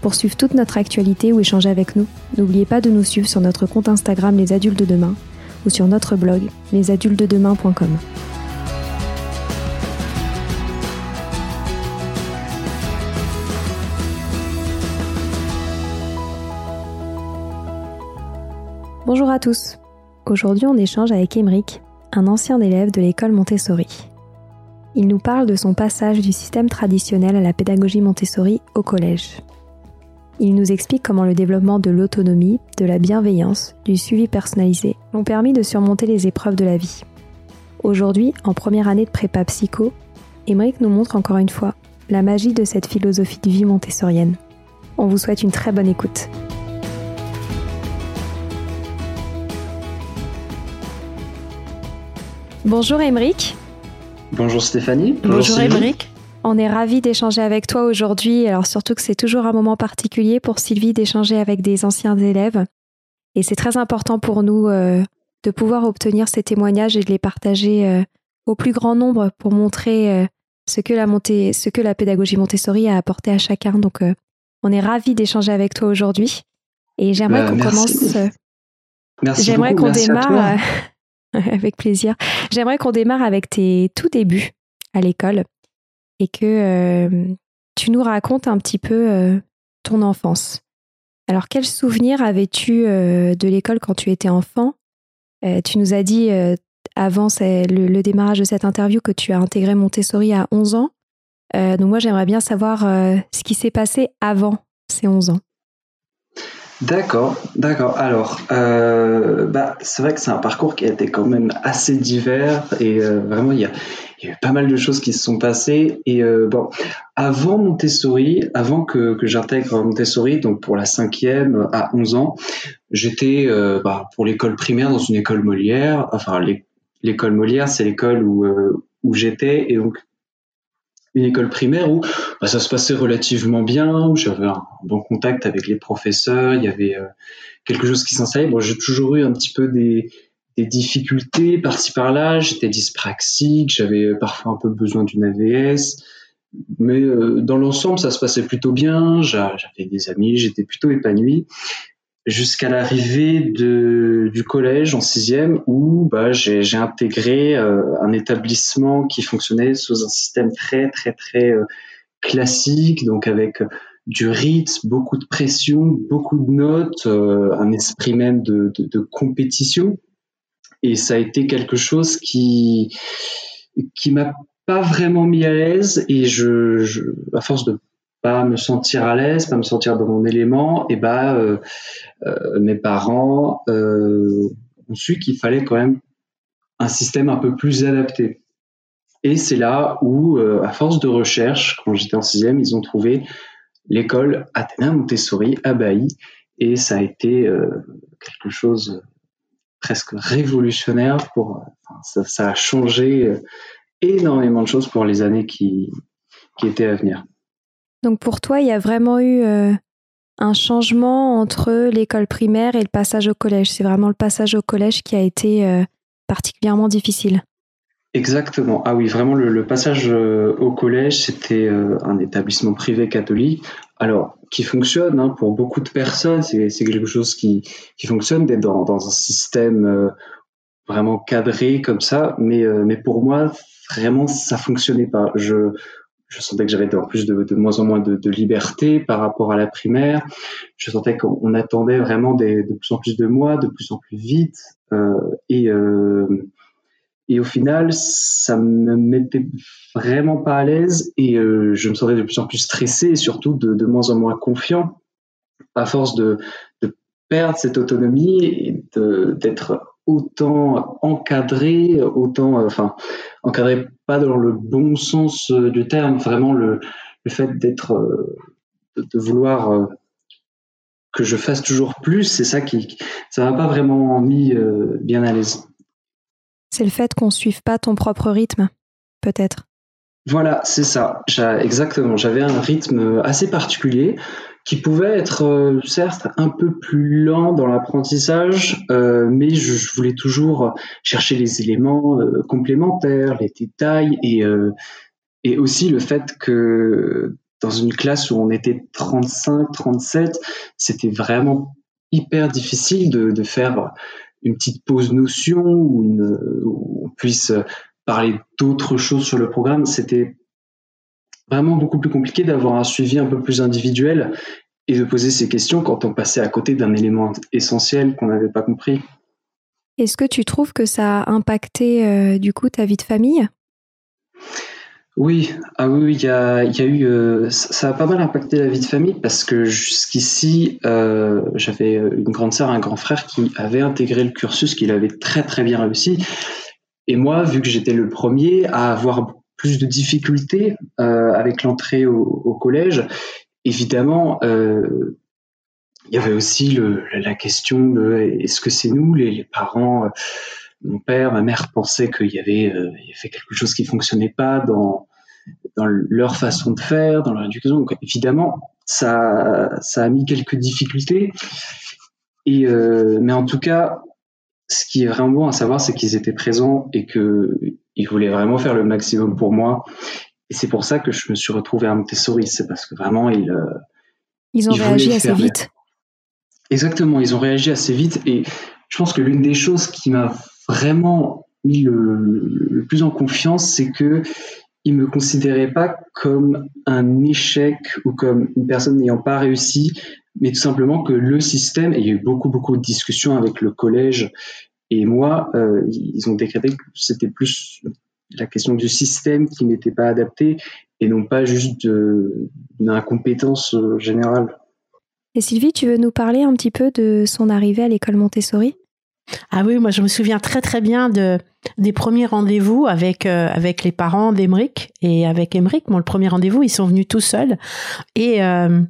Pour suivre toute notre actualité ou échanger avec nous, n'oubliez pas de nous suivre sur notre compte Instagram Les Adultes de Demain ou sur notre blog lesadultesdedemain.com. Bonjour à tous. Aujourd'hui, on échange avec Émeric, un ancien élève de l'école Montessori. Il nous parle de son passage du système traditionnel à la pédagogie Montessori au collège. Il nous explique comment le développement de l'autonomie, de la bienveillance, du suivi personnalisé ont permis de surmonter les épreuves de la vie. Aujourd'hui, en première année de prépa psycho, Émeric nous montre encore une fois la magie de cette philosophie de vie montessorienne. On vous souhaite une très bonne écoute. Bonjour Émeric. Bonjour Stéphanie. Bonjour Émeric. On est ravis d'échanger avec toi aujourd'hui. Alors surtout que c'est toujours un moment particulier pour Sylvie d'échanger avec des anciens élèves. Et c'est très important pour nous euh, de pouvoir obtenir ces témoignages et de les partager euh, au plus grand nombre pour montrer euh, ce, que la ce que la pédagogie Montessori a apporté à chacun. Donc on est ravis d'échanger avec toi aujourd'hui. Et j'aimerais bah, qu'on commence. merci j'aimerais qu'on démarre. avec plaisir. J'aimerais qu'on démarre avec tes tout débuts à l'école et que euh, tu nous racontes un petit peu euh, ton enfance. Alors, quels souvenirs avais-tu euh, de l'école quand tu étais enfant? Tu nous as dit avant le, démarrage de cette interview que tu as intégré Montessori à 11 ans. donc, moi, j'aimerais bien savoir ce qui s'est passé avant ces 11 ans. D'accord, d'accord. Alors, bah, c'est vrai que c'est un parcours qui a été quand même assez divers et vraiment il y a, il y a eu pas mal de choses qui se sont passées. Et euh, bon, avant Montessori, avant que, que j'intègre Montessori, donc pour la cinquième à 11 ans, j'étais euh, bah, pour l'école primaire dans une école Molière. Enfin, l'école Molière, c'est l'école où, euh, où j'étais et donc une école primaire où bah, ça se passait relativement bien, où j'avais un bon contact avec les professeurs, il y avait euh, quelque chose qui s'installait. Bon, j'ai toujours eu un petit peu des, difficultés par-ci par-là, j'étais dyspraxique, j'avais euh, parfois un peu besoin d'une AVS, mais euh, dans l'ensemble, ça se passait plutôt bien, j'avais des amis, j'étais plutôt épanoui. Jusqu'à l'arrivée du collège en sixième où bah, j'ai intégré euh, un établissement qui fonctionnait sous un système très très très classique, donc avec du rythme, beaucoup de pression, beaucoup de notes, un esprit même de, compétition. Et ça a été quelque chose qui qui m'a pas vraiment mis à l'aise et je, à force de pas me sentir à l'aise, pas me sentir dans mon élément, et bah euh, euh, mes parents euh, ont su qu'il fallait quand même un système un peu plus adapté. Et c'est là où, à force de recherche, quand j'étais en sixième, ils ont trouvé l'école Athéna Montessori à Bailly, et ça a été quelque chose presque révolutionnaire pour ça, a changé énormément de choses pour les années qui, qui étaient à venir. Donc pour toi, il y a vraiment eu euh, un changement entre l'école primaire et le passage au collège. C'est vraiment le passage au collège qui a été euh, particulièrement difficile. Exactement. Ah oui, vraiment, le, passage euh, au collège, c'était un établissement privé catholique. Alors, qui fonctionne hein, pour beaucoup de personnes, c'est quelque chose qui, qui fonctionne d'être dans, dans, un système vraiment cadré comme ça. Mais, mais pour moi, vraiment, ça fonctionnait pas. Je, je sentais que j'avais en plus de, de, moins en moins de, de, liberté par rapport à la primaire. Je sentais qu'on attendait vraiment des, de plus en plus de moi, de plus en plus vite. et et au final, ça me mettait vraiment pas à l'aise et je me sentais de plus en plus stressé et surtout de, de moins en moins confiant à force de, de perdre cette autonomie et d'être autant encadré, autant, enfin, encadré pas dans le bon sens du terme, vraiment le, le fait d'être, de, de, vouloir que je fasse toujours plus, c'est ça qui, ça m'a pas vraiment mis bien à l'aise. C'est le fait qu'on ne suive pas ton propre rythme, peut-être. Voilà, c'est ça. Exactement. J'avais un rythme assez particulier qui pouvait être euh, certes un peu plus lent dans l'apprentissage, euh, mais je, voulais toujours chercher les éléments euh, complémentaires, les détails et, aussi le fait que dans une classe où on était 35, 37, c'était vraiment hyper difficile de faire une petite pause notion où, une, où on puisse parler d'autres choses sur le programme. C'était vraiment beaucoup plus compliqué d'avoir un suivi un peu plus individuel et de poser ces questions quand on passait à côté d'un élément essentiel qu'on n'avait pas compris. Est-ce que tu trouves que ça a impacté euh, du coup ta vie de famille? Oui, ah oui, il y a, y a eu, euh, ça a pas mal impacté la vie de famille parce que jusqu'ici, euh, j'avais une grande sœur, un grand frère qui avait intégré le cursus, qu'il avait très très bien réussi. Et moi, vu que j'étais le premier à avoir plus de difficultés euh, avec l'entrée au, au, collège, évidemment, euh, il y avait aussi le, la question de est-ce que c'est nous, les, les parents euh, mon père, ma mère pensaient qu'il y avait, euh, il y avait quelque chose qui fonctionnait pas dans, dans leur façon de faire, dans leur éducation. Donc, évidemment, ça, ça a mis quelques difficultés. Et, euh, mais en tout cas, ce qui est vraiment bon à savoir, c'est qu'ils étaient présents et qu'ils voulaient vraiment faire le maximum pour moi. Et c'est pour ça que je me suis retrouvé à Montessori. C'est parce que vraiment, ils, euh, ils ont réagi assez vite. Exactement, ils ont réagi assez vite. Et je pense que l'une des choses qui m'a vraiment mis le, le, plus en confiance, c'est que il me considérait pas comme un échec ou comme une personne n'ayant pas réussi, mais tout simplement que le système, et il y a eu beaucoup beaucoup de discussions avec le collège et moi, euh, ils ont décrété que c'était plus la question du système qui n'était pas adapté et non pas juste d'une incompétence euh, générale. Et Sylvie, tu veux nous parler un petit peu de son arrivée à l'école Montessori? Ah oui, moi je me souviens très très bien de des premiers rendez-vous avec euh, avec les parents d'Emeric et avec Emeric. Mon le premier rendez-vous, ils sont venus tout seuls et euh,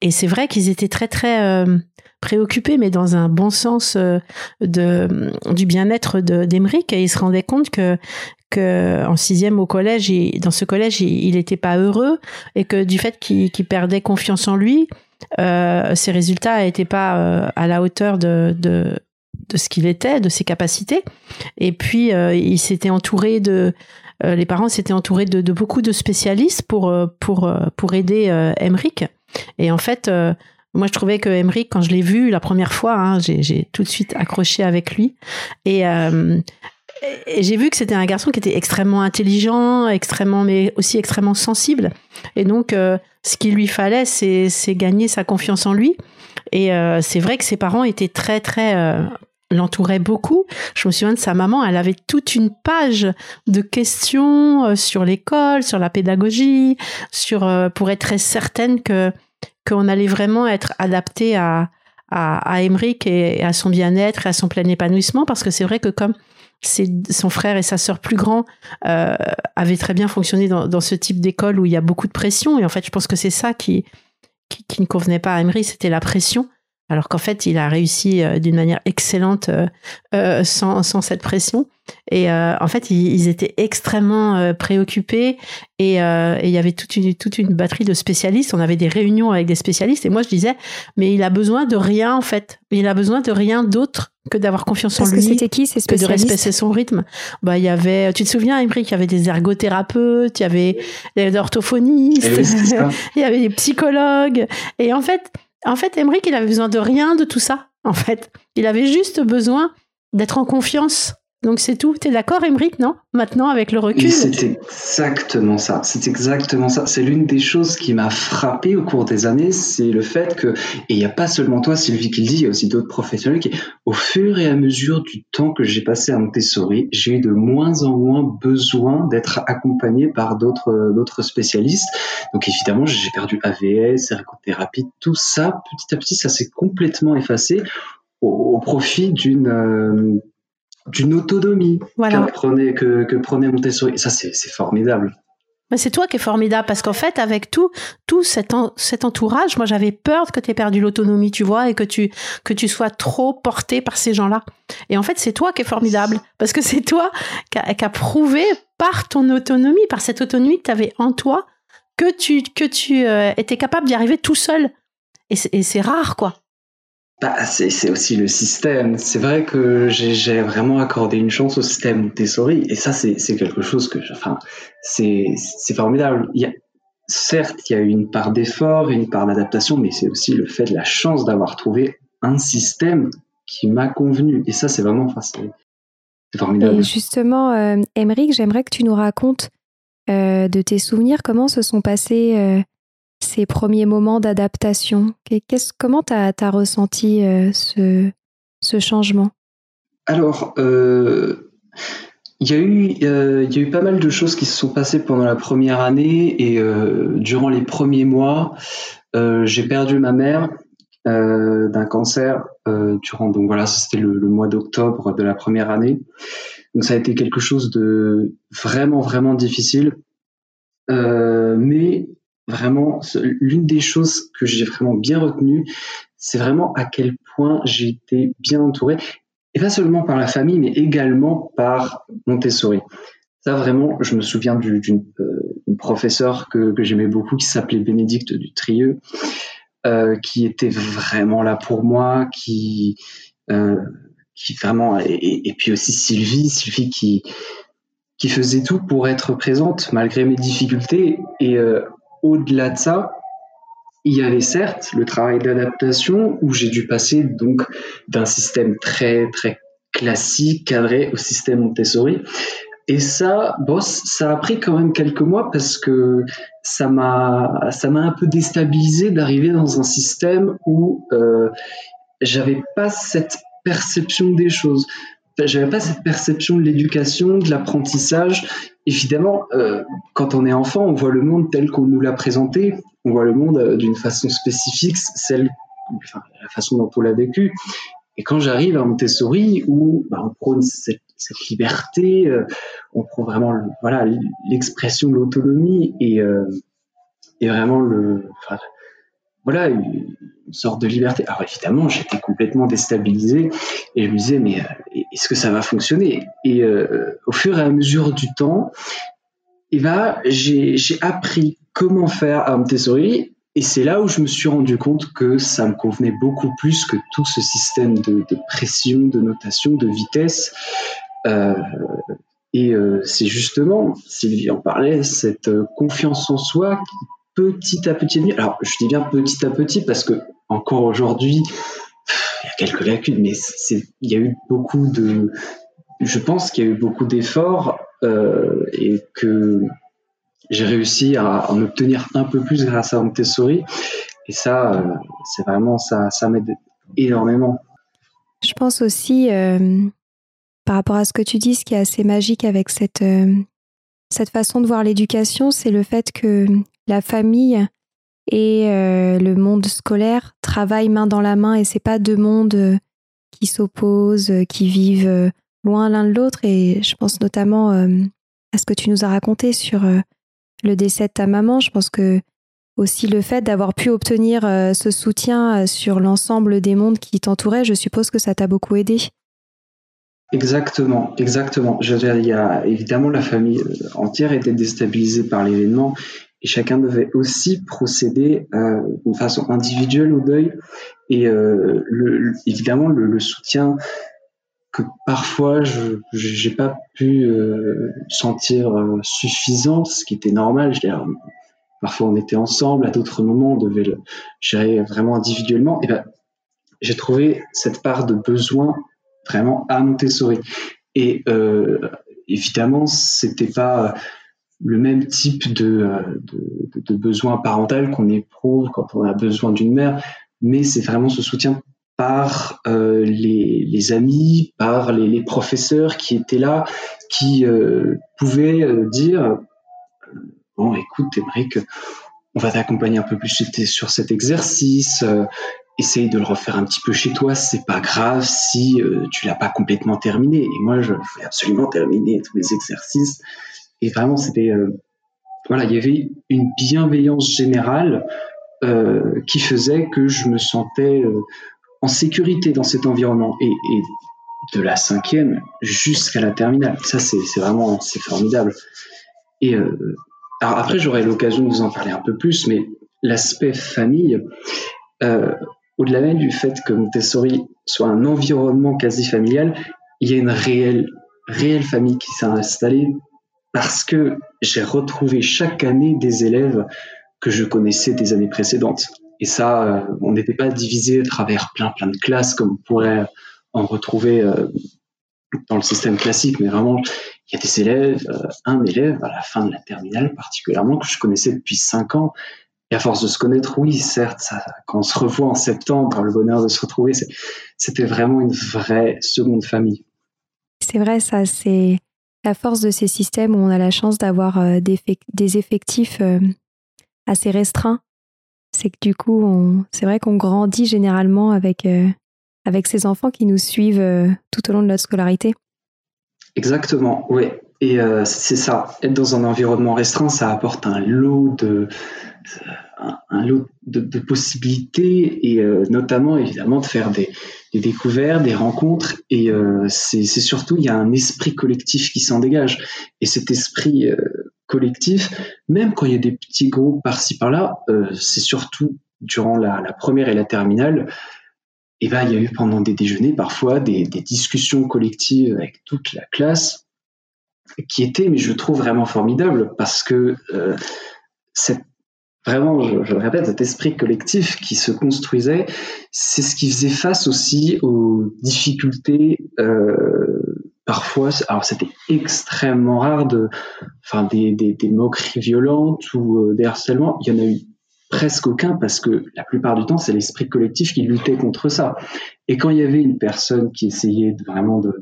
et c'est vrai qu'ils étaient très très euh, préoccupés, mais dans un bon sens de du bien-être d'Emeric et ils se rendaient compte que que en sixième au collège, dans ce collège, il n'était pas heureux et que du fait qu'il perdait confiance en lui, ses résultats n'étaient pas à la hauteur de, de ce qu'il était, de ses capacités. Et puis, euh, il s'était entouré de, euh, les parents s'étaient entourés de, beaucoup de spécialistes pour euh, pour pour aider euh, Emric. Et en fait, moi, je trouvais que Emric, quand je l'ai vu la première fois, hein, j'ai tout de suite accroché avec lui. Et j'ai vu que c'était un garçon qui était extrêmement intelligent, extrêmement, mais aussi extrêmement sensible. Et donc, ce qu'il lui fallait, c'est gagner sa confiance en lui. Et c'est vrai que ses parents étaient très, très l'entourait beaucoup. Je me souviens de sa maman, elle avait toute une page de questions euh, sur l'école, sur la pédagogie, sur euh, pour être très certaine que qu'on allait vraiment être adapté à à, et à son bien-être et à son plein épanouissement. Parce que c'est vrai que comme son frère et sa sœur plus grands euh, avaient très bien fonctionné dans, dans ce type d'école où il y a beaucoup de pression. Et en fait je pense que c'est ça qui, qui, qui ne convenait pas à Emery, c'était la pression alors qu'en fait, il a réussi euh, d'une manière excellente euh, euh sans, sans, cette pression. Et euh, en fait, ils, ils étaient extrêmement euh, préoccupés et, et, il y avait toute une, toute une batterie de spécialistes. On avait des réunions avec des spécialistes et moi, je disais, mais il a besoin de rien en fait. Il a besoin de rien d'autre que d'avoir confiance Parce en lui. que c'était qui ces spécialistes Que de respecter son rythme. Bah, il y avait, tu te souviens, Imri, qu'il y avait des ergothérapeutes, il y avait des orthophonistes, il y avait des psychologues. Et en fait, en fait, Emmerich, il avait besoin de rien de tout ça. En fait, il avait juste besoin d'être en confiance Donc c'est tout. T'es d'accord, Emric, non? Maintenant, avec le recul. C'est exactement ça. C'est exactement ça. C'est l'une des choses qui m'a frappé au cours des années, c'est le fait que, et il n'y a pas seulement toi, Sylvie, qui le dit, il y a aussi d'autres professionnels qui, au fur et à mesure du temps que j'ai passé à Montessori, j'ai eu de moins en moins besoin d'être accompagné par d'autres, d'autres spécialistes. Donc évidemment, j'ai perdu AVS, ergothérapie, tout ça, petit à petit, ça s'est complètement effacé au, profit d'une, euh, d'une autonomie que, prenait, que, que prenait Montessori. Et ça, c'est formidable. Mais c'est toi qui es formidable parce qu'en fait, avec tout, tout cet, cet entourage, moi j'avais peur que tu aies perdu l'autonomie, tu vois, et que tu, que tu sois trop porté par ces gens-là. Et en fait, c'est toi qui es formidable parce que c'est toi qui as prouvé par ton autonomie, par cette autonomie que tu avais en toi, que tu, que tu euh, étais capable d'y arriver tout seul. Et c'est rare, quoi. Bah, c'est aussi le système. C'est vrai que j'ai vraiment accordé une chance au système Montessori, et ça, c'est quelque chose que, enfin, c'est formidable. Il y a, certes, il y a une part d'effort, une part d'adaptation, mais c'est aussi le fait de la chance d'avoir trouvé un système qui m'a convenu. Et ça, c'est vraiment, enfin, c'est formidable. Et justement, euh, j'aimerais que tu nous racontes euh, de tes souvenirs, comment se sont passés euh, ces premiers moments d'adaptation? Comment tu as, ressenti euh, ce, changement? Alors, euh, il y, a eu, euh, pas mal de choses qui se sont passées pendant la première année et durant les premiers mois, j'ai perdu ma mère d'un cancer durant donc voilà c'était le, le, mois d'octobre de la première année. Donc ça a été quelque chose de vraiment vraiment difficile. Mais vraiment, l'une des choses que j'ai vraiment bien retenues, c'est vraiment à quel point j'ai été bien entouré, et pas seulement par la famille, mais également par Montessori. Ça, vraiment, je me souviens d'une euh, professeure que, que j'aimais beaucoup, qui s'appelait Bénédicte du Trieux, euh, qui était vraiment là pour moi, qui, euh, qui vraiment, et, et, puis aussi Sylvie, Sylvie qui, qui faisait tout pour être présente malgré mes difficultés. Et euh, au-delà de ça, il y avait certes le travail d'adaptation où j'ai dû passer donc d'un système très très classique cadré au système Montessori. Et ça, ça a pris quand même quelques mois parce que ça m'a ça m'a un peu déstabilisé d'arriver dans un système où euh, j'avais pas cette perception des choses j'avais pas cette perception de l'éducation, de l'apprentissage. Évidemment, euh, quand on est enfant, on voit le monde tel qu'on nous l'a présenté, on voit le monde euh, d'une façon spécifique, celle, enfin, la façon dont on l'a vécu. Et quand j'arrive à Montessori, où bah, on prône cette, cette liberté, euh, on prend vraiment voilà l'expression de l'autonomie et, euh, et vraiment le, enfin, voilà, une, sorte de liberté. Alors évidemment, j'étais complètement déstabilisé et je me disais, mais euh, est-ce que ça va fonctionner? Et euh, au fur et à mesure du temps, eh ben, j'ai appris comment faire à Montessori et c'est là où je me suis rendu compte que ça me convenait beaucoup plus que tout ce système de, pression, de notation, de vitesse. Euh, et c'est justement, Sylvie en parlait, cette confiance en soi qui petit à petit Alors, je dis bien petit à petit parce que encore aujourd'hui, il y a quelques lacunes, mais c'est, il y a eu beaucoup de, je pense qu'il y a eu beaucoup d'efforts euh, et que j'ai réussi à en obtenir un peu plus grâce à Montessori. Et ça, euh, c'est vraiment ça, ça m'aide énormément. Je pense aussi, euh, par rapport à ce que tu dis, ce qui est assez magique avec cette cette façon de voir l'éducation, c'est le fait que la famille et euh, le monde scolaire travaillent main dans la main et c'est pas deux mondes euh, qui s'opposent, euh, qui vivent loin l'un de l'autre. Et je pense notamment à ce que tu nous as raconté sur le décès de ta maman. Je pense que aussi le fait d'avoir pu obtenir ce soutien sur l'ensemble des mondes qui t'entouraient, je suppose que ça t'a beaucoup aidé. Exactement, exactement. Il y a évidemment la famille entière était déstabilisée par l'événement et chacun devait aussi procéder d'une façon individuelle au deuil et euh, évidemment le, soutien que parfois je j'ai pas pu euh, sentir euh, suffisant, ce qui était normal. Parfois on était ensemble, à d'autres moments on devait le gérer vraiment individuellement. Et ben j'ai trouvé cette part de besoin vraiment à Montessori. Et euh, évidemment, c'était pas le même type de, de, de besoin parental qu'on éprouve quand on a besoin d'une mère, mais c'est vraiment ce soutien par euh, les, les, amis, par les, les, professeurs qui étaient là, qui euh, pouvaient euh, dire bon, écoute, que on va t'accompagner un peu plus sur cet exercice. essaye de le refaire un petit peu chez toi, c'est pas grave si tu l'as pas complètement terminé. Et moi, je voulais absolument terminer tous les exercices. Et vraiment, c'était voilà, il y avait une bienveillance générale euh, qui faisait que je me sentais euh, en sécurité dans cet environnement. Et, de la cinquième jusqu'à la terminale. Ça, c'est vraiment c'est formidable. Et euh, alors après, j'aurai l'occasion de vous en parler un peu plus, mais l'aspect famille, euh, au-delà même du fait que Montessori soit un environnement quasi familial, il y a une réelle, réelle famille qui s'est installée parce que j'ai retrouvé chaque année des élèves que je connaissais des années précédentes. Et ça, euh, on n'était pas divisé à travers plein plein de classes comme on pourrait en retrouver euh, dans le système classique, mais vraiment, il y a des élèves, euh, un élève à la fin de la terminale particulièrement que je connaissais depuis cinq ans. Et à force de se connaître, oui, certes, quand on se revoit en septembre, le bonheur de se retrouver, c'était vraiment une vraie seconde famille. C'est vrai, ça, c'est la force de ces systèmes où on a la chance d'avoir des, effectifs assez restreints c'est que du coup, c'est vrai qu'on grandit généralement avec, euh, avec ces enfants qui nous suivent euh, tout au long de notre scolarité. Exactement, oui. Et euh, c'est ça, être dans un environnement restreint, ça apporte un lot de, un, lot de, possibilités et notamment évidemment de faire des, des, découvertes, des rencontres. Et c'est surtout, il y a un esprit collectif qui s'en dégage. Et cet esprit collectif, même quand il y a des petits groupes par-ci par-là, euh, c'est surtout durant la, première et la terminale, et eh ben, il y a eu pendant des déjeuners parfois des, discussions collectives avec toute la classe qui étaient, mais je trouve vraiment formidables parce que euh, vraiment, je, le répète, cet esprit collectif qui se construisait, c'est ce qui faisait face aussi aux difficultés euh, parfois, alors c'était extrêmement rare de, enfin des, moqueries violentes ou euh, des harcèlements. Il y en a eu presque aucun parce que la plupart du temps c'est l'esprit collectif qui luttait contre ça. Et quand il y avait une personne qui essayait vraiment de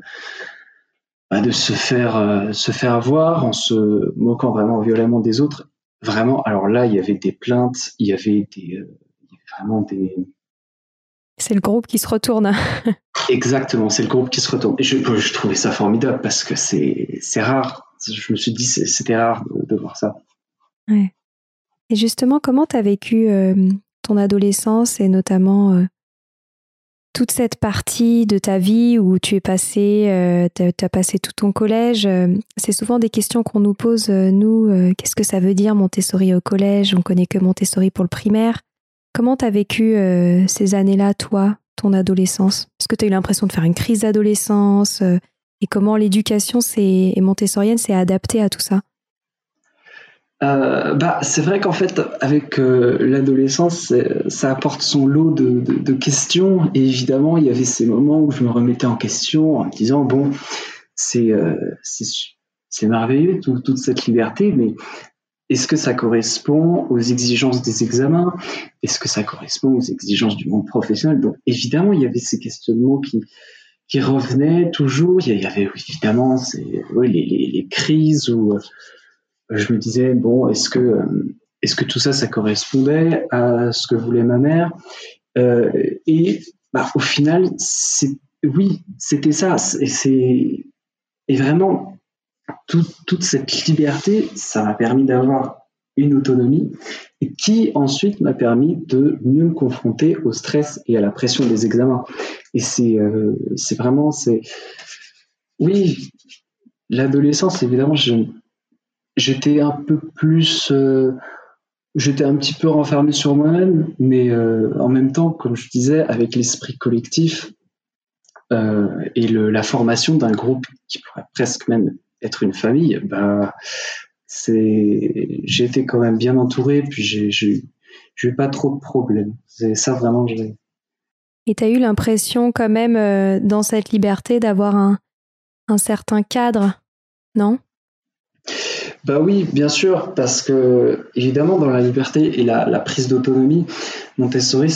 bah, de se faire euh, se faire voir en se moquant vraiment violemment des autres, vraiment. Alors là, il y avait des plaintes, il y avait des euh, vraiment des c'est le groupe qui se retourne. Exactement, c'est le groupe qui se retourne. Et je, je trouvais ça formidable parce que c'est, c'est rare. Je me suis dit, c'était rare de, voir ça. Ouais. Et justement, comment tu as vécu euh, ton adolescence et notamment euh, toute cette partie de ta vie où tu es passé, euh, tu as passé tout ton collège C'est souvent des questions qu'on nous pose, nous. Qu'est-ce que ça veut dire Montessori au collège? On connaît que Montessori pour le primaire. Comment tu as vécu euh, ces années-là, toi, ton adolescence? Est-ce que tu as eu l'impression de faire une crise d'adolescence euh, Et comment l'éducation et montessorienne s'est adaptée à tout ça? Euh, bah, c'est vrai qu'en fait, avec l'adolescence, ça apporte son lot de, questions. Et évidemment, il y avait ces moments où je me remettais en question en me disant bon, c'est c'est merveilleux toute cette liberté, mais est-ce que ça correspond aux exigences des examens? Est-ce que ça correspond aux exigences du monde professionnel? Donc évidemment, il y avait ces questionnements qui, qui revenaient toujours. Il y avait évidemment oui, les, les, les, crises euh, je me disais, bon, est-ce que, euh, est-ce que tout ça, ça correspondait à ce que voulait ma mère? Euh, Et bah, au final, c'est, oui, c'était ça. Et, c'est, et vraiment, toute cette liberté, ça m'a permis d'avoir une autonomie qui ensuite m'a permis de mieux me confronter au stress et à la pression des examens. Et c'est euh, c'est vraiment c'est oui l'adolescence évidemment j'étais un peu plus euh, j'étais un petit peu renfermé sur moi-même mais euh, en même temps comme je disais avec l'esprit collectif et le, la formation d'un groupe qui pourrait presque même être une famille, bah, c'est, j'ai été quand même bien entouré, puis j'ai, j'ai, eu pas trop de problèmes. C'est ça vraiment, j'ai. Et as eu l'impression quand même euh, dans cette liberté d'avoir un, un certain cadre, non? Bah oui, bien sûr, parce que évidemment dans la liberté et la, prise d'autonomie, Montessori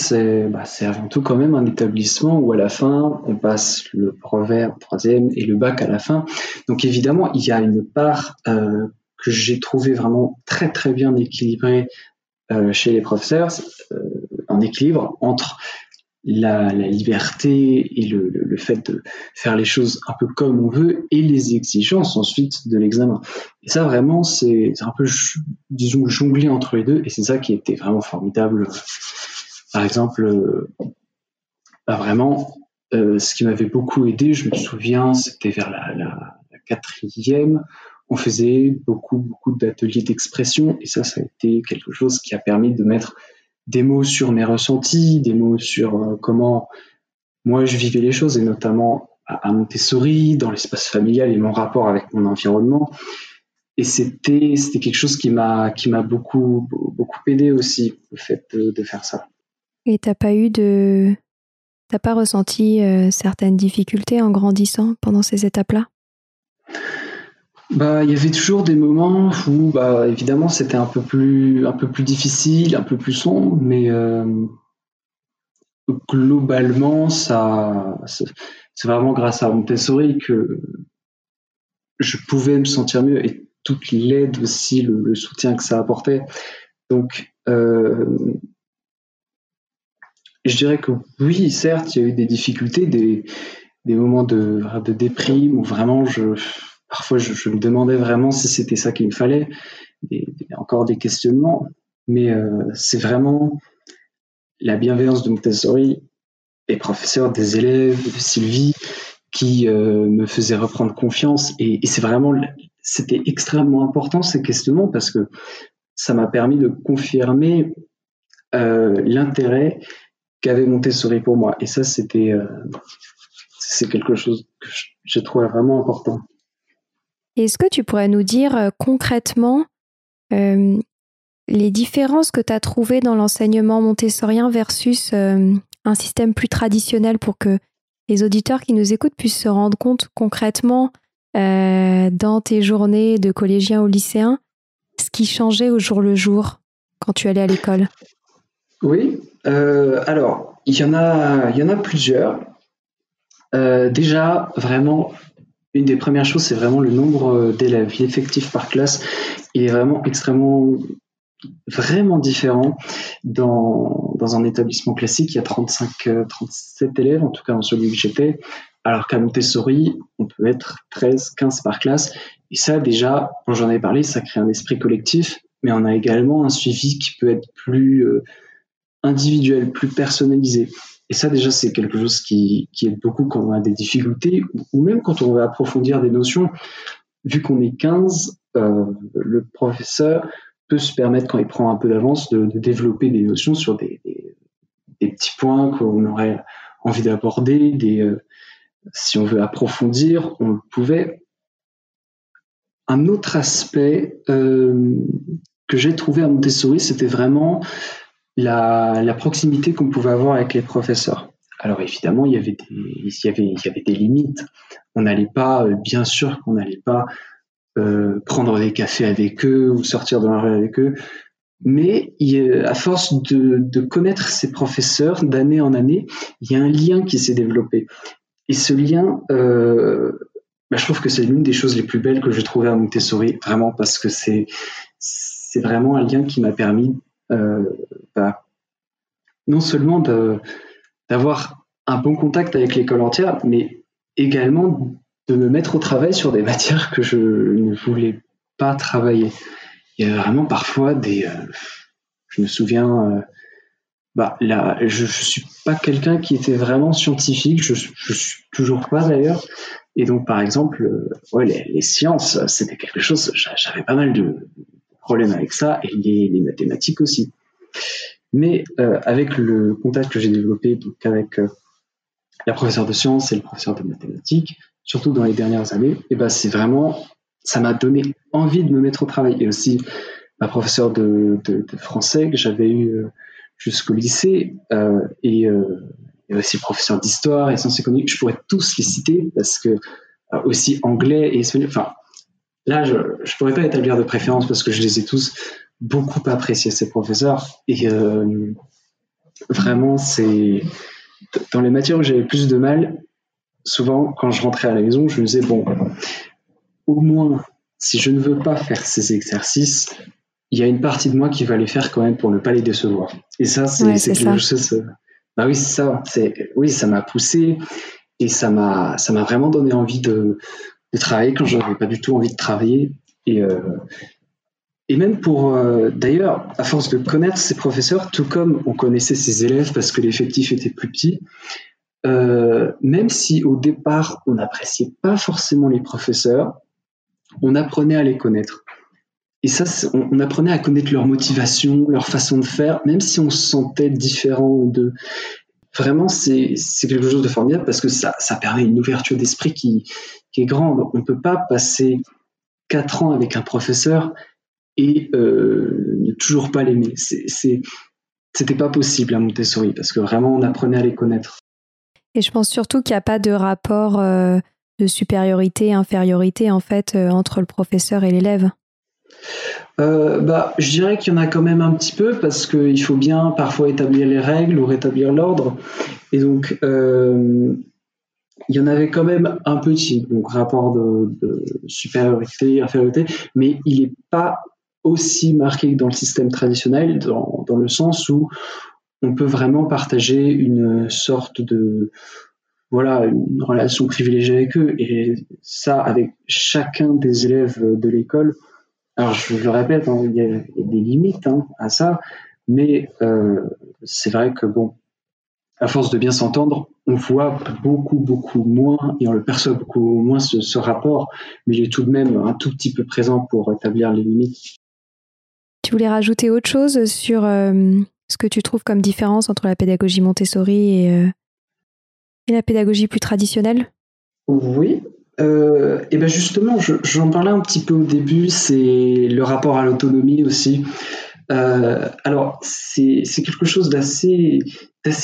bah, c'est avant tout quand même un établissement où à la fin on passe le brevet en troisième et le bac à la fin. Donc évidemment il y a une part euh, que j'ai trouvé vraiment très très bien équilibrée euh, chez les professeurs, euh, un équilibre entre la, liberté et le, fait de faire les choses un peu comme on veut et les exigences ensuite de l'examen. Et ça vraiment, c'est un peu, disons, jongler entre les deux et c'est ça qui était vraiment formidable. Par exemple, euh, bah vraiment, euh, ce qui m'avait beaucoup aidé, je me souviens, c'était vers la, la, la, quatrième, on faisait beaucoup, beaucoup d'ateliers d'expression et ça, ça a été quelque chose qui a permis de mettre des mots sur mes ressentis, des mots sur euh, comment moi je vivais les choses, et notamment à, Montessori, dans l'espace familial et mon rapport avec mon environnement. Et c'était c'était quelque chose qui m'a qui m'a beaucoup beaucoup aidé aussi le fait de, faire ça. Et t'as pas eu de t'as pas ressenti euh, certaines difficultés en grandissant pendant ces étapes-là? Bah, il y avait toujours des moments où, bah, évidemment, c'était un peu plus, un peu plus difficile, un peu plus sombre, mais euh, globalement, ça, c'est vraiment grâce à Montessori que je pouvais me sentir mieux et toute l'aide aussi, le, soutien que ça apportait. Donc, euh, je dirais que oui, certes, il y a eu des difficultés, des, des moments de, de déprime où vraiment je parfois je, me demandais vraiment si c'était ça qu'il me fallait, et, encore des questionnements, mais euh, c'est vraiment la bienveillance de Montessori, et professeurs, des élèves, de Sylvie, qui euh, me faisait reprendre confiance, et, c'est vraiment, c'était extrêmement important ces questionnements parce que ça m'a permis de confirmer euh, l'intérêt qu'avait Montessori pour moi, et ça c'était, c'est quelque chose que j'ai trouvé vraiment important. Est-ce que tu pourrais nous dire euh, concrètement euh, les différences que tu as trouvées dans l'enseignement montessorien versus euh, un système plus traditionnel pour que les auditeurs qui nous écoutent puissent se rendre compte concrètement dans tes journées de collégien ou lycéen ce qui changeait au jour le jour quand tu allais à l'école? Oui, alors il y, en a, il y en a plusieurs. déjà, vraiment, une des premières choses, c'est vraiment le nombre euh, d'élèves. L'effectif par classe il est vraiment extrêmement, vraiment différent. Dans, dans un établissement classique, il y a 35, 37 euh, élèves, en tout cas dans celui que j'étais, alors qu'à Montessori, on peut être 13, 15 par classe. Et ça, déjà, quand j'en ai parlé, ça crée un esprit collectif, mais on a également un suivi qui peut être plus euh, individuel, plus personnalisé. Et ça, déjà, c'est quelque chose qui, aide beaucoup quand on a des difficultés ou même quand on veut approfondir des notions. Vu qu'on est 15, euh, le professeur peut se permettre, quand il prend un peu d'avance, de, développer des notions sur des, petits points qu'on aurait envie d'aborder. Euh, si on veut approfondir, on le pouvait. Un autre aspect euh, que j'ai trouvé à Montessori, c'était vraiment la, proximité qu'on pouvait avoir avec les professeurs. Alors évidemment, il y avait des, il y avait, il y avait des limites. On n'allait pas, euh, bien sûr qu'on n'allait pas euh, prendre des cafés avec eux ou sortir dans la rue avec eux. Mais à force de, connaître ces professeurs d'année en année, il y a un lien qui s'est développé. Et ce lien, euh, bah, je trouve que c'est l'une des choses les plus belles que j'ai trouvées à Montessori, vraiment parce que c'est c'est vraiment un lien qui m'a permis bah, non seulement d'avoir un bon contact avec l'école entière, mais également de me mettre au travail sur des matières que je ne voulais pas travailler. Il y a vraiment parfois des... Euh, je me souviens... Euh, bah, là, je, ne suis pas quelqu'un qui était vraiment scientifique, je, je suis toujours pas d'ailleurs. Et donc, par exemple, ouais, les, sciences, c'était quelque chose, j'avais pas mal de, problème avec ça, et les, mathématiques aussi. Mais euh, avec le contact que j'ai développé donc avec euh, la professeure de sciences et le professeur de mathématiques, surtout dans les dernières années, et eh ben c'est vraiment, ça m'a donné envie de me mettre au travail. Et aussi ma professeure de, français que j'avais eu euh, jusqu'au lycée, et, et aussi professeur d'histoire et sciences économiques, je pourrais tous les citer parce que aussi anglais et espagnol. Enfin, là, je ne pourrais pas établir de préférence parce que je les ai tous beaucoup appréciés, ces professeurs. Et vraiment, c'est dans les matières où j'avais plus de mal, souvent, quand je rentrais à la maison, je me disais, bon, au moins, si je ne veux pas faire ces exercices, il y a une partie de moi qui va les faire quand même pour ne pas les décevoir. Et ça, c'est quelque chose. Euh, bah oui, c'est ça. Oui, ça m'a poussé et ça m'a, ça m'a vraiment donné envie de, de travailler quand je n'avais pas du tout envie de travailler. Et, euh, et même pour, euh, d'ailleurs, à force de connaître ces professeurs, tout comme on connaissait ses élèves parce que l'effectif était plus petit, euh, même si au départ on n'appréciait pas forcément les professeurs, on apprenait à les connaître. Et ça, on, apprenait à connaître leur motivation, leur façon de faire, même si on se sentait différent de. Vraiment, c'est quelque chose de formidable parce que ça, permet une ouverture d'esprit qui, qui est grande. On ne peut pas passer quatre ans avec un professeur et euh, ne toujours pas l'aimer. C'était pas possible à Montessori parce que vraiment on apprenait à les connaître. Et je pense surtout qu'il n'y a pas de rapport euh, de supériorité, infériorité en fait euh, entre le professeur et l'élève. Bah, je dirais qu'il y en a quand même un petit peu parce qu'il faut bien parfois établir les règles ou rétablir l'ordre. Et donc, il y en avait quand même un petit donc rapport de, de supériorité, infériorité, mais il n'est pas aussi marqué que dans le système traditionnel, dans, dans, le sens où on peut vraiment partager une sorte de voilà une relation privilégiée avec eux et ça avec chacun des élèves de l'école. Alors je, le répète, hein, il, y a, des limites hein, à ça, mais euh, c'est vrai que bon, à force de bien s'entendre, on voit beaucoup, beaucoup moins et on le perçoit beaucoup moins ce, ce, rapport, mais il est tout de même un tout petit peu présent pour établir les limites. Tu voulais rajouter autre chose sur euh, ce que tu trouves comme différence entre la pédagogie Montessori et, euh, et la pédagogie plus traditionnelle? Oui. Euh, et ben justement, j'en parlais un petit peu au début, c'est le rapport à l'autonomie aussi. alors, c'est quelque chose d'assez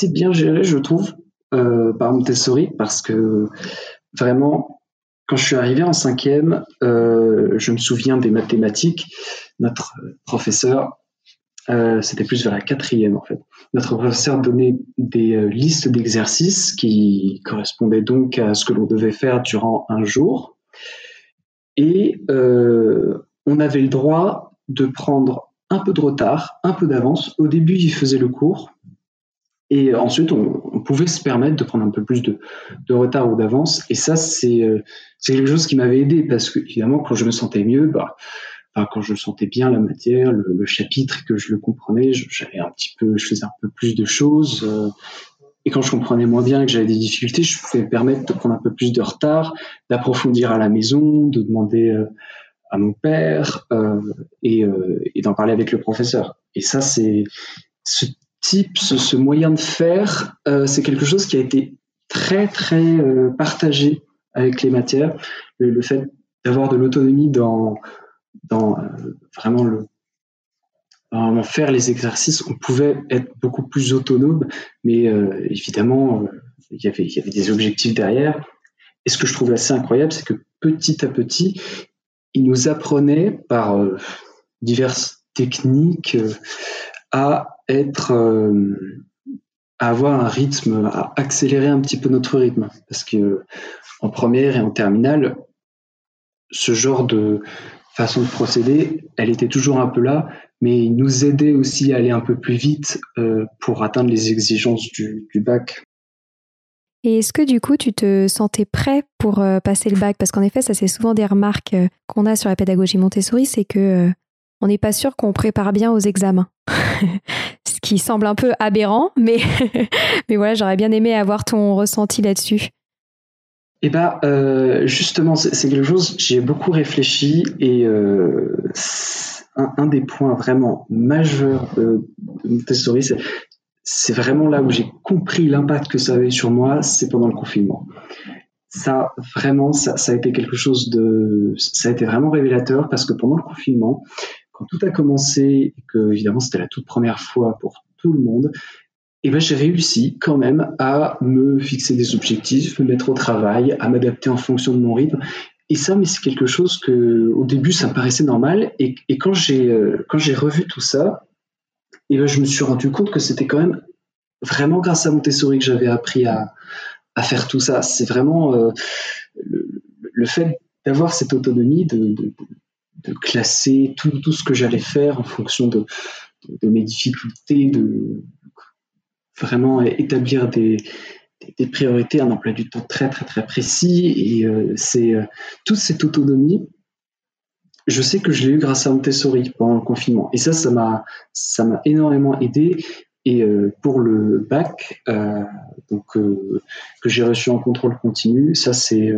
bien géré, je trouve, par Montessori, parce que vraiment, quand je suis arrivé en cinquième, je me souviens des mathématiques notre professeur, euh, c'était plus vers la quatrième en fait. Notre professeur donnait des euh, listes d'exercices qui correspondaient donc à ce que l'on devait faire durant un jour. Et euh, on avait le droit de prendre un peu de retard, un peu d'avance. Au début, il faisait le cours. Et ensuite, on, pouvait se permettre de prendre un peu plus de, retard ou d'avance. Et ça, c'est quelque chose qui m'avait aidé parce que, évidemment, quand je me sentais mieux, bah, quand je sentais bien la matière, le, chapitre, que je le comprenais, j'avais un petit peu, je faisais un peu plus de choses. Euh, et quand je comprenais moins bien que j'avais des difficultés, je pouvais me permettre de prendre un peu plus de retard, d'approfondir à la maison, de demander euh, à mon père euh, et, d'en parler avec le professeur. Et ça, c'est ce type, ce, moyen de faire, c'est quelque chose qui a été très très partagé avec les matières. le fait d'avoir de l'autonomie dans dans euh, vraiment le faire les exercices, on pouvait être beaucoup plus autonome, mais euh, évidemment, euh, il y, avait, des objectifs derrière. Et ce que je trouve assez incroyable, c'est que petit à petit, il nous apprenait par diverses techniques à être, à avoir un rythme, à accélérer un petit peu notre rythme. Parce que en première et en terminale, ce genre de, façon de procéder, elle était toujours un peu là, mais il nous aidait aussi à aller un peu plus vite euh, pour atteindre les exigences du, bac. Et est-ce que du coup tu te sentais prêt pour euh, passer le bac? Parce qu'en effet, ça c'est souvent des remarques euh, qu'on a sur la pédagogie Montessori, c'est que on n'est pas sûr qu'on prépare bien aux examens. Ce qui semble un peu aberrant, mais, mais voilà, j'aurais bien aimé avoir ton ressenti là-dessus. Eh bien, euh, justement, c'est quelque chose, j'ai beaucoup réfléchi et euh, un, des points vraiment majeurs de, de Montessori, c'est vraiment là où j'ai compris l'impact que ça avait sur moi, c'est pendant le confinement. Ça, vraiment, ça, ça, a été quelque chose de, ça a été vraiment révélateur parce que pendant le confinement, quand tout a commencé et que évidemment c'était la toute première fois pour tout le monde, et ben, j'ai réussi quand même à me fixer des objectifs, me mettre au travail, à m'adapter en fonction de mon rythme. Et ça, mais c'est quelque chose que, au début, ça me paraissait normal. Et, quand j'ai euh, quand j'ai revu tout ça, et ben, je me suis rendu compte que c'était quand même vraiment grâce à Montessori que j'avais appris à, à faire tout ça. C'est vraiment euh, le, fait d'avoir cette autonomie, de, de, de classer tout, tout, ce que j'allais faire en fonction de, de, mes difficultés, de vraiment établir des, des, priorités, un emploi du temps très très très précis. Et euh, c'est euh, toute cette autonomie. Je sais que je l'ai eu grâce à Montessori pendant le confinement. Et ça, ça m'a ça m'a énormément aidé. Et euh, pour le bac, donc que j'ai reçu en contrôle continu, ça c'est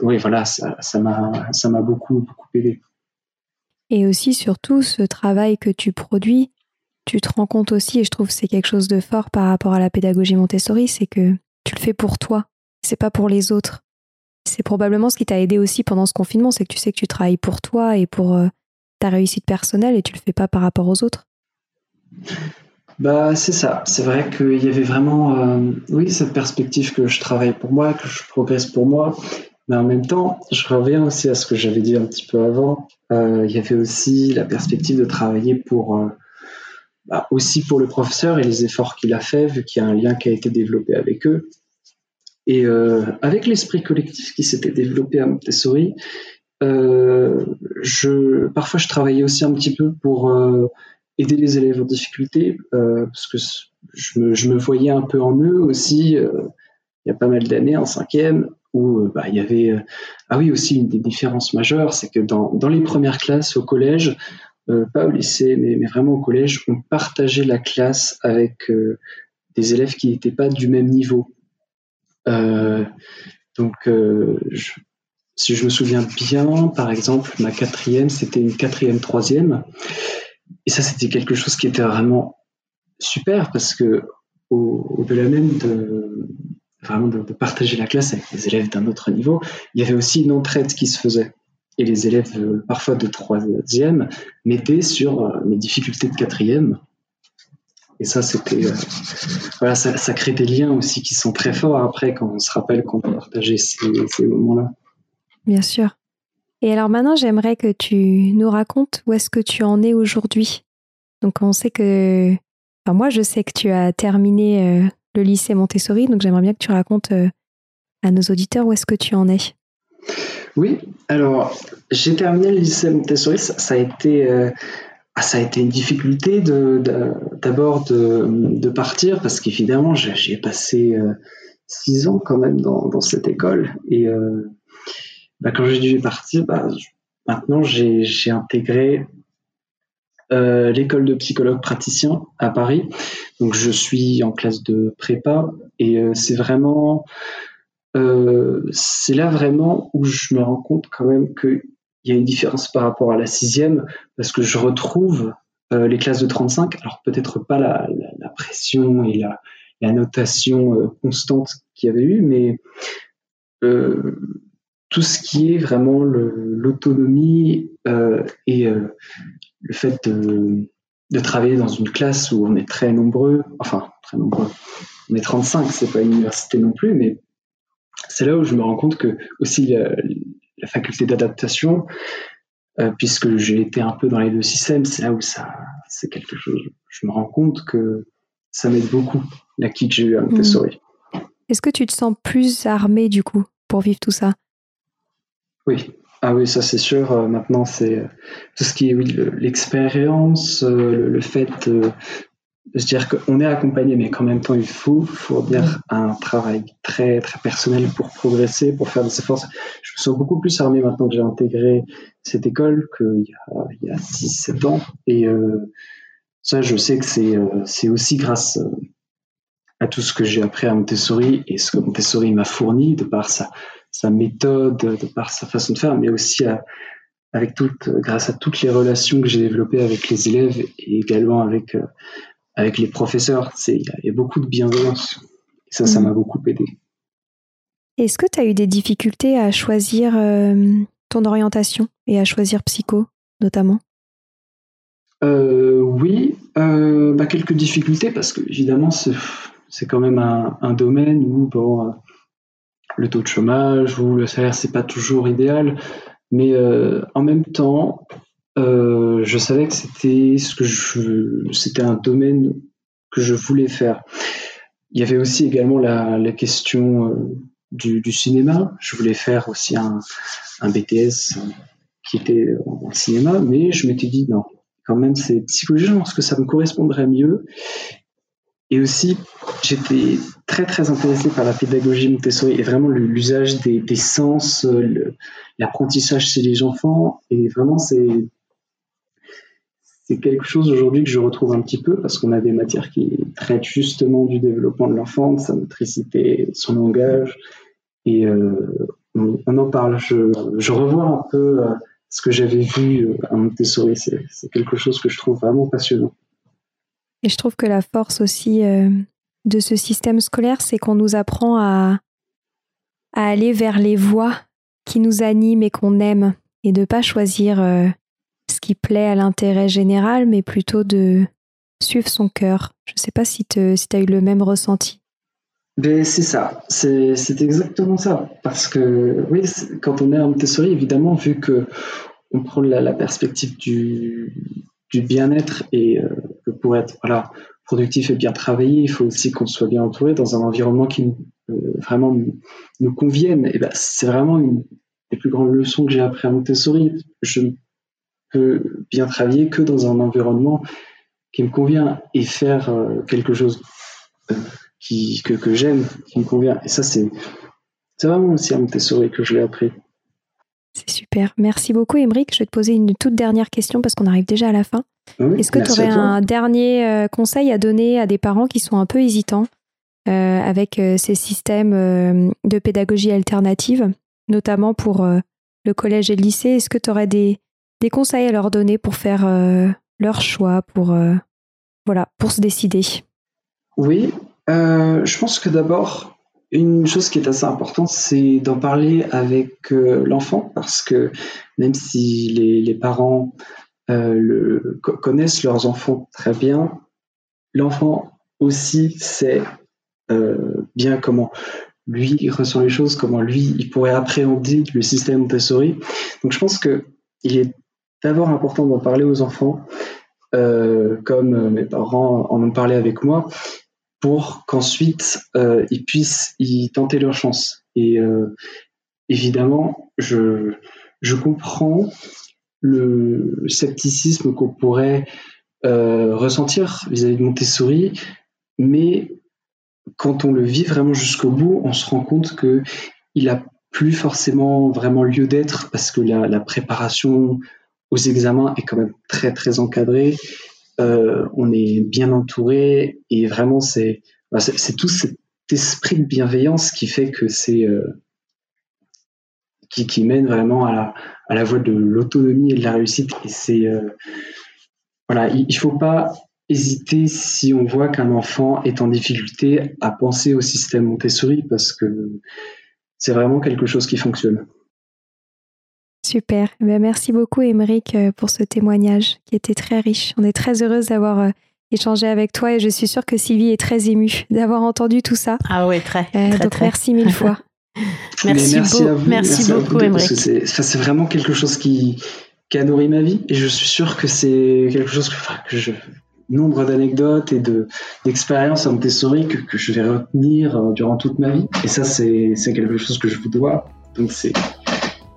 oui voilà, ça m'a ça m'a beaucoup beaucoup aidé. Et aussi surtout ce travail que tu produis tu te rends compte aussi, et je trouve que c'est quelque chose de fort par rapport à la pédagogie Montessori, c'est que tu le fais pour toi, c'est pas pour les autres. C'est probablement ce qui t'a aidé aussi pendant ce confinement, c'est que tu sais que tu travailles pour toi et pour euh, ta réussite personnelle et tu le fais pas par rapport aux autres. Bah, c'est ça. C'est vrai qu'il y avait vraiment, euh, oui, cette perspective que je travaille pour moi, que je progresse pour moi. Mais en même temps, je reviens aussi à ce que j'avais dit un petit peu avant. Euh, il y avait aussi la perspective de travailler pour, bah, aussi pour le professeur et les efforts qu'il a fait, vu qu'il y a un lien qui a été développé avec eux. Et euh, avec l'esprit collectif qui s'était développé à Montessori, euh, je, parfois je travaillais aussi un petit peu pour euh, aider les élèves en difficulté, euh, parce que je me, je me, voyais un peu en eux aussi. Euh, il y a pas mal d'années, en cinquième, où euh, bah, il y avait ah oui aussi une des différences majeures, c'est que dans, dans les premières classes au collège, pas au lycée, mais, vraiment au collège, on partageait la classe avec euh, des élèves qui n'étaient pas du même niveau. Euh, donc, si je me souviens bien, par exemple, ma quatrième, c'était une quatrième, troisième. Et ça, c'était quelque chose qui était vraiment super parce que au-delà même de vraiment de, partager la classe avec des élèves d'un autre niveau, il y avait aussi une entraide qui se faisait et les élèves euh, parfois de troisième mettaient sur euh, mes difficultés de quatrième. Et ça, c'était euh, voilà, ça, crée des liens aussi qui sont très forts après quand on se rappelle qu'on va partager ces, ces moments-là. Bien sûr. Et alors maintenant, j'aimerais que tu nous racontes où est-ce que tu en es aujourd'hui. Donc on sait que, enfin moi je sais que tu as terminé le lycée Montessori, donc j'aimerais bien que tu racontes à nos auditeurs où est-ce que tu en es. Oui, alors j'ai terminé le lycée Montessori, ça, a été euh, ah, ça a été une difficulté d'abord de, partir parce qu'évidemment j'ai passé euh, six ans quand même dans, cette école et euh, bah, quand j'ai dû partir, bah, maintenant j'ai intégré l'école de psychologue praticien à Paris. Donc je suis en classe de prépa et c'est vraiment euh, c'est là vraiment où je me rends compte quand même qu'il y a une différence par rapport à la sixième, parce que je retrouve euh, les classes de 35, alors peut-être pas la, pression et la, notation euh, constante qu'il y avait eu, mais tout ce qui est vraiment l'autonomie et le fait de, de, travailler dans une classe où on est très nombreux, enfin très nombreux, on est 35, c'est pas une université non plus, mais c'est là où je me rends compte que aussi la, faculté d'adaptation, euh, puisque j'ai été un peu dans les deux systèmes, c'est là où ça, c'est quelque chose. Je me rends compte que ça m'aide beaucoup l'acquis que j'ai eu à Montessori. Mmh. Est-ce que tu te sens plus armé du coup pour vivre tout ça? Oui, ah oui, ça c'est sûr. Euh, maintenant, c'est euh, tout ce qui est oui, l'expérience, le, fait de se dire qu'on est accompagné, mais qu'en même temps, il faut fournir un travail très, très personnel pour progresser, pour faire des efforts. Je me sens beaucoup plus armé maintenant que j'ai intégré cette école qu'il y a, il y a 6-7 ans. Et euh, ça, je sais que c'est, euh, aussi grâce euh, à tout ce que j'ai appris à Montessori et ce que Montessori m'a fourni de par sa, sa méthode, de par sa façon de faire, mais aussi à, avec toute, grâce à toutes les relations que j'ai développées avec les élèves et également avec avec les professeurs. Il y, a beaucoup de bienveillance. ça, ça mm. m'a beaucoup aidé. Est-ce que tu as eu des difficultés à choisir euh, ton orientation et à choisir psycho, notamment? Euh, Oui. Euh, bah, quelques difficultés parce que évidemment c'est quand même un, domaine où bon, le taux de chômage ou le salaire c'est pas toujours idéal, mais en même temps je savais que c'était ce que je c'était un domaine que je voulais faire. Il y avait aussi également la, question du, du, cinéma. Je voulais faire aussi un, BTS qui était en cinéma, mais je m'étais dit non, quand même, c'est psychologiquement ce que ça me correspondrait mieux. Et aussi, j'étais très très intéressé par la pédagogie Montessori et vraiment l'usage des, des, sens, l'apprentissage chez les enfants. Et vraiment, c'est c'est quelque chose aujourd'hui que je retrouve un petit peu parce qu'on a des matières qui traitent justement du développement de l'enfant, de sa motricité, son langage. Et euh, on, en parle. Je, je, revois un peu euh, ce que j'avais vu euh, à Montessori. C'est quelque chose que je trouve vraiment passionnant. Et je trouve que la force aussi de ce système scolaire, c'est qu'on nous apprend à, à, aller vers les voies qui nous animent et qu'on aime, et de pas choisir qui plaît à l'intérêt général, mais plutôt de suivre son cœur. Je ne sais pas si tu as eu le même ressenti. Ben, c'est ça, c'est exactement ça. Parce que, oui, quand on est en Montessori, évidemment, vu que on prend la, perspective du, bien-être et euh, que pour être voilà, productif et bien travaillé, il faut aussi qu'on soit bien entouré dans un environnement qui euh, vraiment nous, convienne. Et ben, c'est vraiment une des plus grandes leçons que j'ai appris à Montessori. Je peux bien travailler que dans un environnement qui me convient et faire euh, quelque chose que, que j'aime, qui me convient. Et ça, c'est vraiment aussi à Montessori que je l'ai appris. C'est super. Merci beaucoup, Émeric. Je vais te poser une toute dernière question parce qu'on arrive déjà à la fin. Est-ce que tu aurais un dernier euh, conseil à donner à des parents qui sont un peu hésitants euh, avec ces systèmes de pédagogie alternative, notamment pour le collège et le lycée? Est-ce que tu aurais des, des, conseils à leur donner pour faire leur choix, pour, voilà, pour se décider Oui, euh, je pense que d'abord, une chose qui est assez importante, c'est d'en parler avec euh, l'enfant, parce que même si les, les parents euh, le, connaissent leurs enfants très bien, l'enfant aussi sait bien comment lui ressent les choses, comment lui il pourrait appréhender le système Montessori. Donc je pense que il est d'abord important d'en parler aux enfants, comme mes parents en ont parlé avec moi, pour qu'ensuite euh, ils puissent y tenter leur chance. Et euh, évidemment, je, je comprends le scepticisme qu'on pourrait euh, ressentir vis-à-vis de Montessori, mais quand on le vit vraiment jusqu'au bout, on se rend compte que il a plus forcément vraiment lieu d'être parce que la, préparation aux examens est quand même très très encadrée euh, on est bien entouré et vraiment c'est bah, c'est tout cet esprit de bienveillance qui fait que c'est euh, qui, qui, mène vraiment à la, à la voie de l'autonomie et de la réussite et c'est euh, voilà il, il faut pas hésiter si on voit qu'un enfant est en difficulté à penser au système Montessori parce que c'est vraiment quelque chose qui fonctionne. Super. Eh ben, merci beaucoup, Émeric, euh, pour ce témoignage qui était très riche. On est très heureuse d'avoir euh, échangé avec toi et je suis sûre que Sylvie est très émue d'avoir entendu tout ça. Ah oui, très. Euh, très donc très. merci mille fois. merci, merci, beaucoup, merci, beaucoup, Émeric. C'est vraiment quelque chose qui, qui, a nourri ma vie et je suis sûr que c'est quelque chose que, que je nombre d'anecdotes et de d'expériences que, que je vais retenir durant toute ma vie et ça c'est quelque chose que je vous dois donc c'est